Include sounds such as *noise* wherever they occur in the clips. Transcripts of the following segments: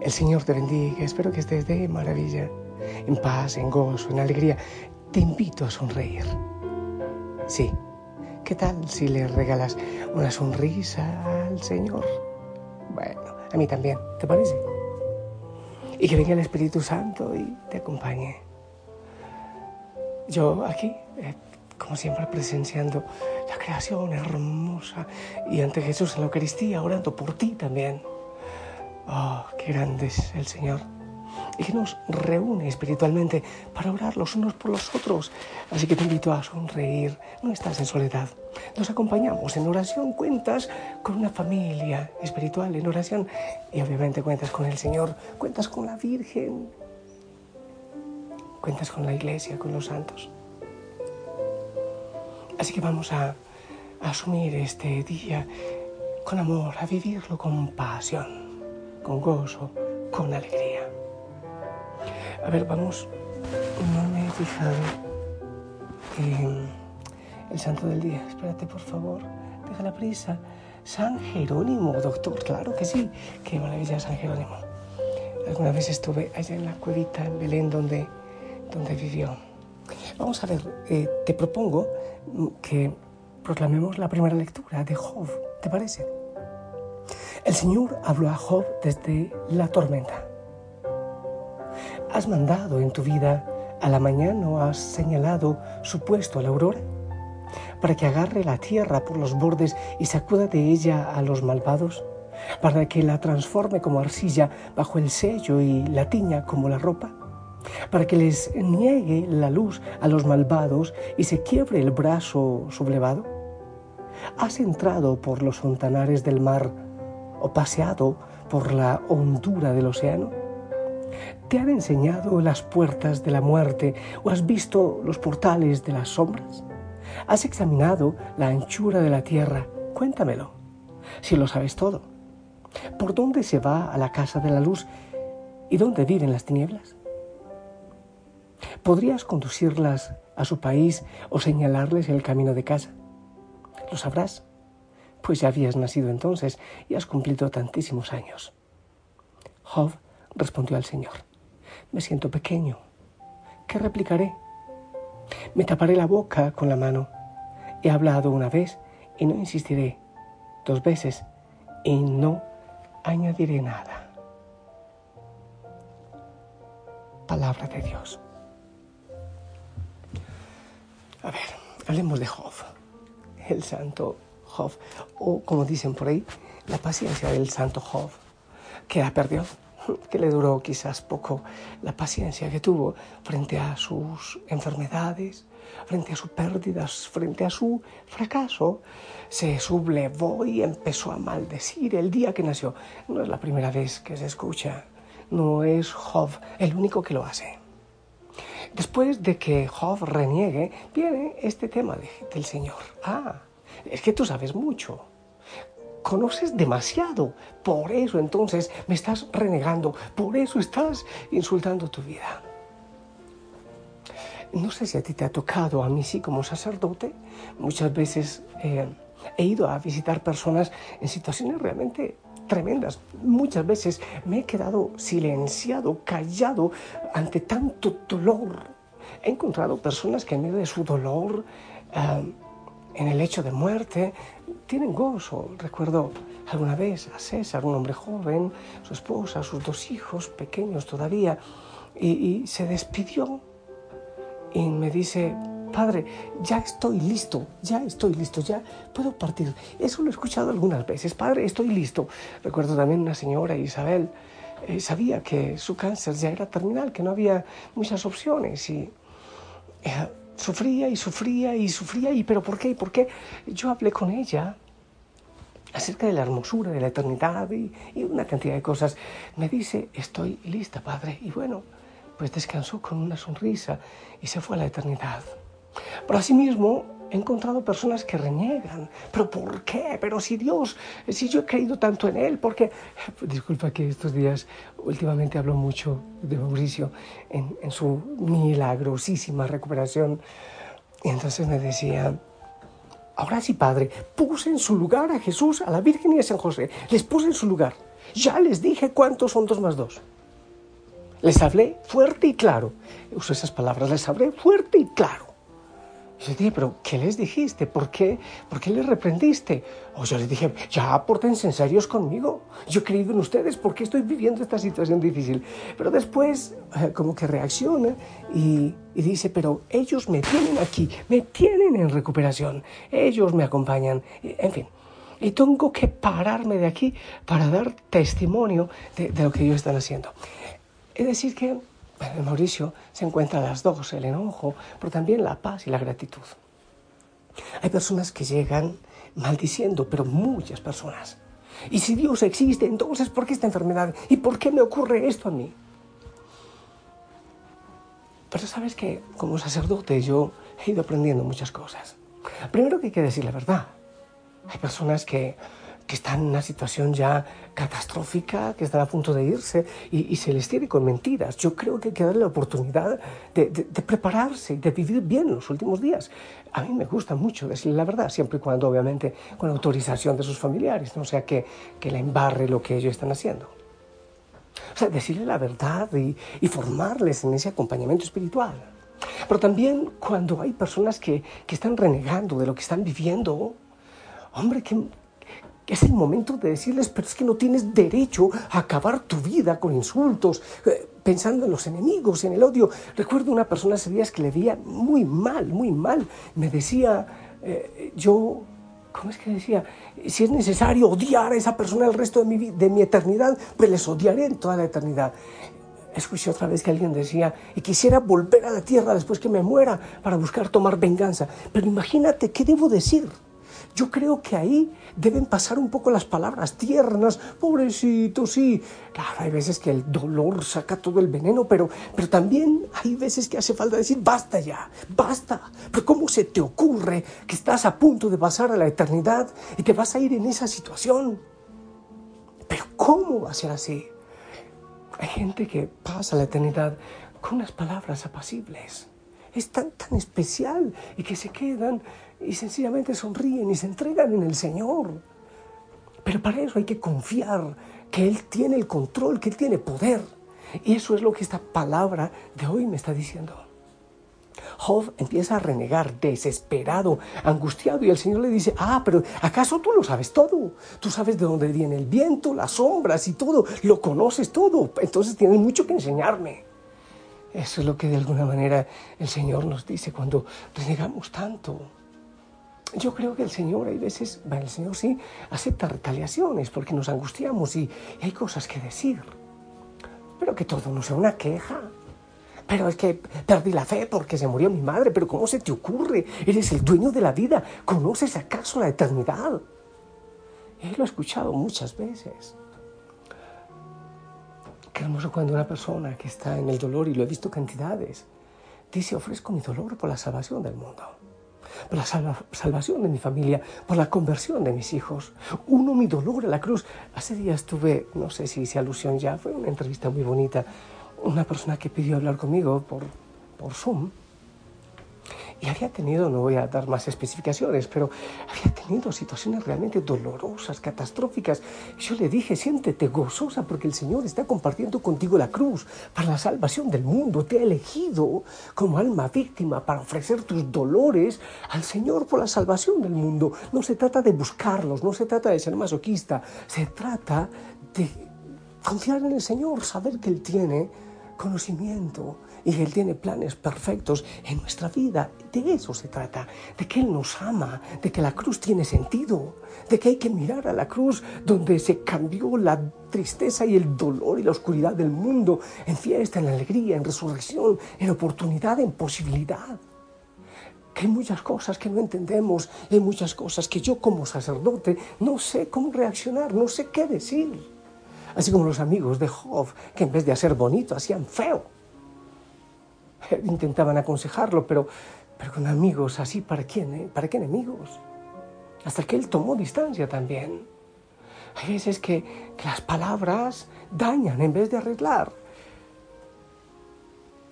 El Señor te bendiga. Espero que estés de maravilla, en paz, en gozo, en alegría. Te invito a sonreír. Sí. ¿Qué tal si le regalas una sonrisa al Señor? Bueno, a mí también, ¿te parece? Y que venga el Espíritu Santo y te acompañe. Yo aquí, eh, como siempre, presenciando la creación hermosa y ante Jesús en la Eucaristía, orando por ti también. Oh, qué grande es el Señor. Y que nos reúne espiritualmente para orar los unos por los otros. Así que te invito a sonreír. No estás en soledad. Nos acompañamos en oración. Cuentas con una familia espiritual en oración. Y obviamente cuentas con el Señor. Cuentas con la Virgen. Cuentas con la iglesia, con los santos. Así que vamos a, a asumir este día con amor, a vivirlo con pasión, con gozo, con alegría. A ver, vamos, no me he fijado en el santo del día. Espérate, por favor, deja la prisa. San Jerónimo, doctor, claro que sí. Qué maravilla San Jerónimo. Alguna vez estuve allá en la cuevita en Belén donde, donde vivió. Vamos a ver, eh, te propongo que proclamemos la primera lectura de Job, ¿te parece? El Señor habló a Job desde la tormenta. ¿Has mandado en tu vida a la mañana o has señalado su puesto a la aurora? Para que agarre la tierra por los bordes y sacuda de ella a los malvados, para que la transforme como arcilla bajo el sello y la tiña como la ropa, para que les niegue la luz a los malvados y se quiebre el brazo sublevado. ¿Has entrado por los fontanares del mar o paseado por la hondura del océano? ¿Te han enseñado las puertas de la muerte o has visto los portales de las sombras? ¿Has examinado la anchura de la tierra? Cuéntamelo, si lo sabes todo. ¿Por dónde se va a la casa de la luz y dónde viven las tinieblas? ¿Podrías conducirlas a su país o señalarles el camino de casa? ¿Lo sabrás? Pues ya habías nacido entonces y has cumplido tantísimos años. Job respondió al Señor, me siento pequeño. ¿Qué replicaré? Me taparé la boca con la mano. He hablado una vez y no insistiré. Dos veces y no añadiré nada. Palabra de Dios. A ver, hablemos de Job, el santo O como dicen por ahí, la paciencia del santo Job, que la perdió, *laughs* que le duró quizás poco la paciencia que tuvo frente a sus enfermedades, frente a sus pérdidas, frente a su fracaso, se sublevó y empezó a maldecir el día que nació. No es la primera vez que se escucha, no es Job el único que lo hace. Después de que Job reniegue, viene este tema del Señor. Ah, es que tú sabes mucho. Conoces demasiado. Por eso entonces me estás renegando. Por eso estás insultando tu vida. No sé si a ti te ha tocado, a mí sí como sacerdote. Muchas veces eh, he ido a visitar personas en situaciones realmente tremendas. Muchas veces me he quedado silenciado, callado ante tanto dolor. He encontrado personas que en medio de su dolor, eh, en el hecho de muerte, tienen gozo. Recuerdo alguna vez a César, un hombre joven, su esposa, sus dos hijos pequeños todavía, y, se despidió y me dice, Padre, ya estoy listo, ya estoy listo, ya puedo partir. Eso lo he escuchado algunas veces, Padre, estoy listo. Recuerdo también una señora, Isabel, eh, sabía que su cáncer ya era terminal, que no había muchas opciones y eh, sufría y sufría y sufría. ¿Y pero por qué? ¿Por qué? Yo hablé con ella acerca de la hermosura de la eternidad y, y una cantidad de cosas. Me dice, estoy lista, Padre. Y bueno, pues descansó con una sonrisa y se fue a la eternidad. Pero asimismo, he encontrado personas que reniegan. ¿Pero por qué? Pero si Dios, si yo he creído tanto en Él, porque, disculpa que estos días últimamente hablo mucho de Mauricio en, en su milagrosísima recuperación. Y entonces me decía, ahora sí, Padre, puse en su lugar a Jesús, a la Virgen y a San José. Les puse en su lugar. Ya les dije cuántos son dos más dos. Les hablé fuerte y claro. Uso esas palabras, les hablé fuerte y claro. Y yo dije, pero ¿qué les dijiste? ¿Por qué? ¿Por qué les reprendiste? O yo les dije, ya pórtense en serios conmigo. Yo he creído en ustedes, ¿por qué estoy viviendo esta situación difícil? Pero después, eh, como que reacciona y, y dice, pero ellos me tienen aquí, me tienen en recuperación, ellos me acompañan, en fin. Y tengo que pararme de aquí para dar testimonio de, de lo que ellos están haciendo. Es decir, que en Mauricio se encuentran las dos, el enojo, pero también la paz y la gratitud. Hay personas que llegan maldiciendo, pero muchas personas. Y si Dios existe, entonces ¿por qué esta enfermedad? ¿Y por qué me ocurre esto a mí? Pero sabes que como sacerdote yo he ido aprendiendo muchas cosas. Primero que hay que decir la verdad. Hay personas que que están en una situación ya catastrófica, que están a punto de irse y, se les tiene con mentiras. Yo creo que hay que darle la oportunidad de, prepararse y de vivir bien los últimos días. A mí me gusta mucho decirle la verdad, siempre y cuando obviamente con autorización de sus familiares, no sea que, que le embarre lo que ellos están haciendo. O sea, decirle la verdad y, y formarles en ese acompañamiento espiritual. Pero también cuando hay personas que, que están renegando de lo que están viviendo, hombre, es el momento de decirles, pero es que no tienes derecho a acabar tu vida con insultos, eh, pensando en los enemigos, en el odio. Recuerdo una persona hace días que le veía muy mal, muy mal. Me decía, eh, yo, ¿cómo es que decía? Si es necesario odiar a esa persona el resto de mi, de mi eternidad, pues les odiaré en toda la eternidad. Escuché otra vez que alguien decía, y quisiera volver a la tierra después que me muera para buscar tomar venganza. Pero imagínate, ¿qué debo decir? Yo creo que ahí deben pasar un poco las palabras tiernas, pobrecito, sí. Claro, hay veces que el dolor saca todo el veneno, pero, pero también hay veces que hace falta decir, basta ya, basta. Pero ¿cómo se te ocurre que estás a punto de pasar a la eternidad y te vas a ir en esa situación? Pero ¿cómo va a ser así? Hay gente que pasa la eternidad con unas palabras apacibles. Es tan, tan especial y que se quedan y sencillamente sonríen y se entregan en el Señor. Pero para eso hay que confiar que Él tiene el control, que Él tiene poder. Y eso es lo que esta palabra de hoy me está diciendo. Job empieza a renegar, desesperado, angustiado, y el Señor le dice, ah, pero ¿acaso tú lo sabes todo? Tú sabes de dónde viene el viento, las sombras y todo, lo conoces todo, entonces tienes mucho que enseñarme. Eso es lo que de alguna manera el Señor nos dice cuando renegamos tanto. Yo creo que el Señor, hay veces, bueno, el Señor sí acepta retaliaciones porque nos angustiamos y, hay cosas que decir. Pero que todo no sea una queja. Pero es que perdí la fe porque se murió mi madre. Pero ¿cómo se te ocurre? Eres el dueño de la vida. ¿Conoces acaso la eternidad? Él lo he escuchado muchas veces. Qué hermoso cuando una persona que está en el dolor, y lo he visto cantidades, dice, ofrezco mi dolor por la salvación del mundo por la salvación de mi familia, por la conversión de mis hijos. Uno mi dolor a la cruz. Hace días tuve, no sé si hice alusión ya, fue una entrevista muy bonita, una persona que pidió hablar conmigo por, por Zoom y había tenido, no voy a dar más especificaciones, pero había tenido situaciones realmente dolorosas, catastróficas. Yo le dije, siéntete gozosa porque el Señor está compartiendo contigo la cruz para la salvación del mundo. Te ha elegido como alma víctima para ofrecer tus dolores al Señor por la salvación del mundo. No se trata de buscarlos, no se trata de ser masoquista, se trata de confiar en el Señor, saber que Él tiene conocimiento y Él tiene planes perfectos en nuestra vida. De eso se trata, de que Él nos ama, de que la cruz tiene sentido, de que hay que mirar a la cruz donde se cambió la tristeza y el dolor y la oscuridad del mundo en fiesta, en alegría, en resurrección, en oportunidad, en posibilidad. Que hay muchas cosas que no entendemos, hay muchas cosas que yo como sacerdote no sé cómo reaccionar, no sé qué decir. Así como los amigos de Job, que en vez de hacer bonito, hacían feo. *laughs* Intentaban aconsejarlo, pero, pero con amigos así, ¿para quién? Eh? ¿Para qué enemigos? Hasta que él tomó distancia también. Hay veces que, que las palabras dañan en vez de arreglar.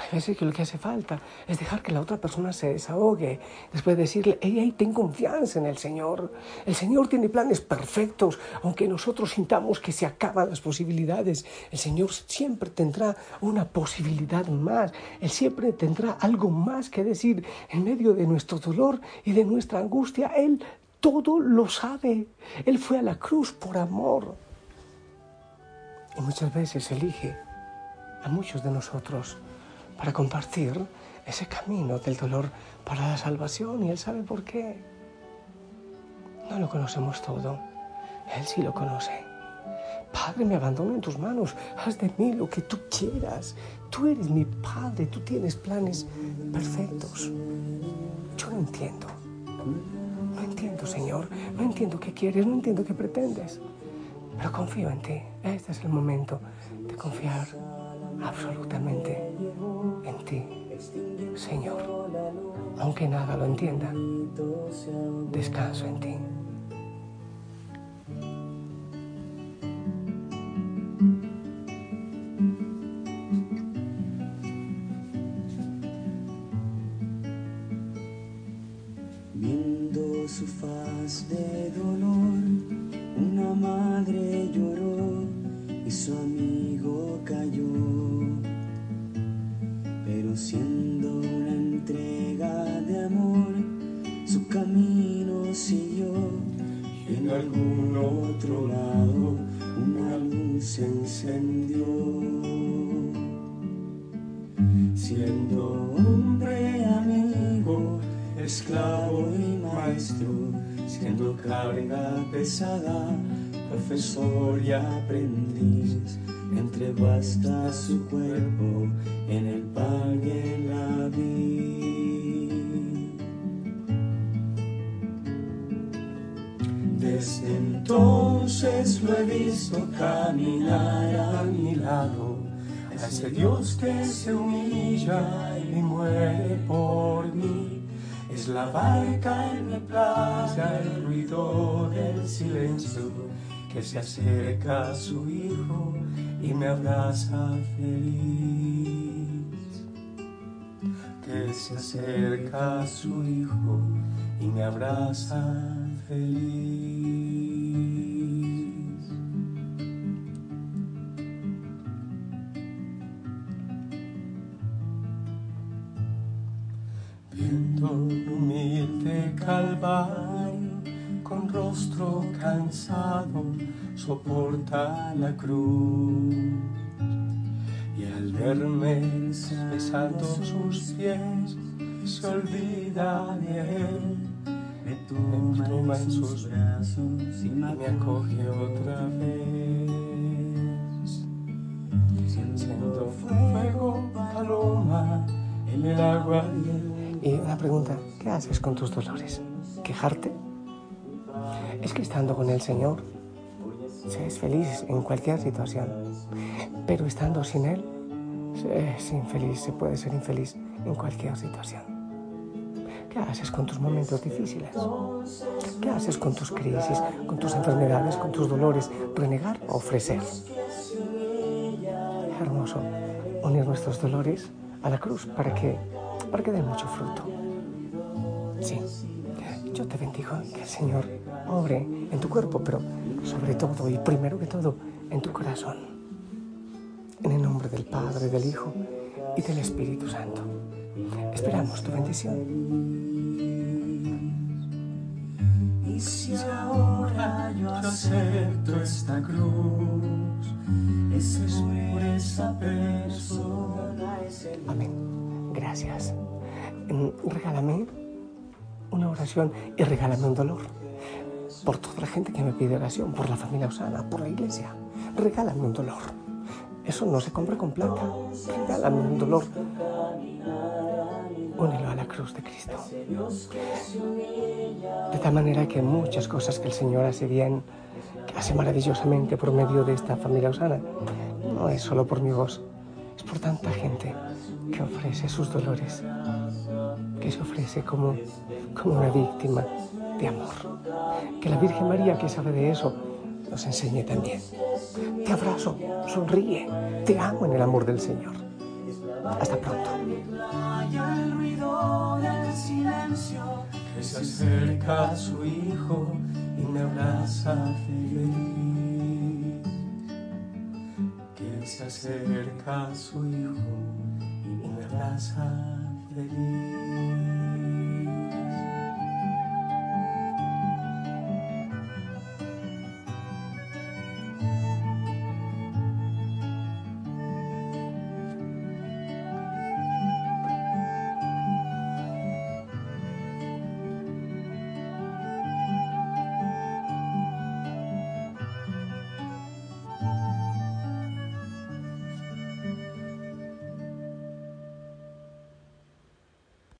A veces que lo que hace falta es dejar que la otra persona se desahogue. Después de decirle, hey, hey, ten confianza en el Señor. El Señor tiene planes perfectos, aunque nosotros sintamos que se acaban las posibilidades. El Señor siempre tendrá una posibilidad más. Él siempre tendrá algo más que decir en medio de nuestro dolor y de nuestra angustia. Él todo lo sabe. Él fue a la cruz por amor. Y muchas veces elige a muchos de nosotros para compartir ese camino del dolor para la salvación y Él sabe por qué. No lo conocemos todo, Él sí lo conoce. Padre, me abandono en tus manos, haz de mí lo que tú quieras. Tú eres mi Padre, tú tienes planes perfectos. Yo no entiendo. No entiendo, Señor. No entiendo qué quieres, no entiendo qué pretendes. Pero confío en ti. Este es el momento de confiar absolutamente en ti, Señor. Aunque nada lo entienda, descanso en ti. Se encendió. Siendo hombre, amigo, esclavo y maestro, siendo carga pesada, profesor y aprendiz entregó hasta su cuerpo en el pan y la vid. Desde entonces lo he visto caminar a mi lado, a ese Dios que se humilla y muere por mí. Es la barca en mi plaza, el ruido del silencio que se acerca a su hijo y me abraza feliz. Que se acerca a su hijo y me abraza feliz. Viendo un humilde calvario con rostro cansado soporta la cruz. Y al verme besando sus pies, se olvida de él. Me toma, en sus brazos y me acoge otra vez. Siento fuego, paloma, y una pregunta, ¿qué haces con tus dolores? ¿Quejarte? Es que estando con el Señor, se es feliz en cualquier situación, pero estando sin Él, se es infeliz, se puede ser infeliz en cualquier situación. ¿Qué haces con tus momentos difíciles? ¿Qué haces con tus crisis, con tus enfermedades, con tus dolores? ¿Renegar o ofrecer? hermoso unir nuestros dolores a la cruz para que, para que den mucho fruto. Sí, yo te bendigo que el Señor obre en tu cuerpo, pero sobre todo y primero que todo en tu corazón. En el nombre del Padre, del Hijo y del Espíritu Santo. Esperamos tu bendición. Y si ahora yo acepto esta cruz, es por esa persona. Amén. Gracias. Mm, regálame una oración y regálame un dolor. Por toda la gente que me pide oración, por la familia Osana, por la iglesia. Regálame un dolor. Eso no se compra con plata. Regálame un dolor. Únelo a la cruz de Cristo. De tal manera que muchas cosas que el Señor hace bien, que hace maravillosamente por medio de esta familia Osana, no es solo por mi voz, por tanta gente que ofrece sus dolores, que se ofrece como, como una víctima de amor. Que la Virgen María, que sabe de eso, nos enseñe también. Te abrazo, sonríe, te amo en el amor del Señor. Hasta pronto. se acerca a su hijo y me abraza feliz. Se acerca a su hijo y me abraza feliz.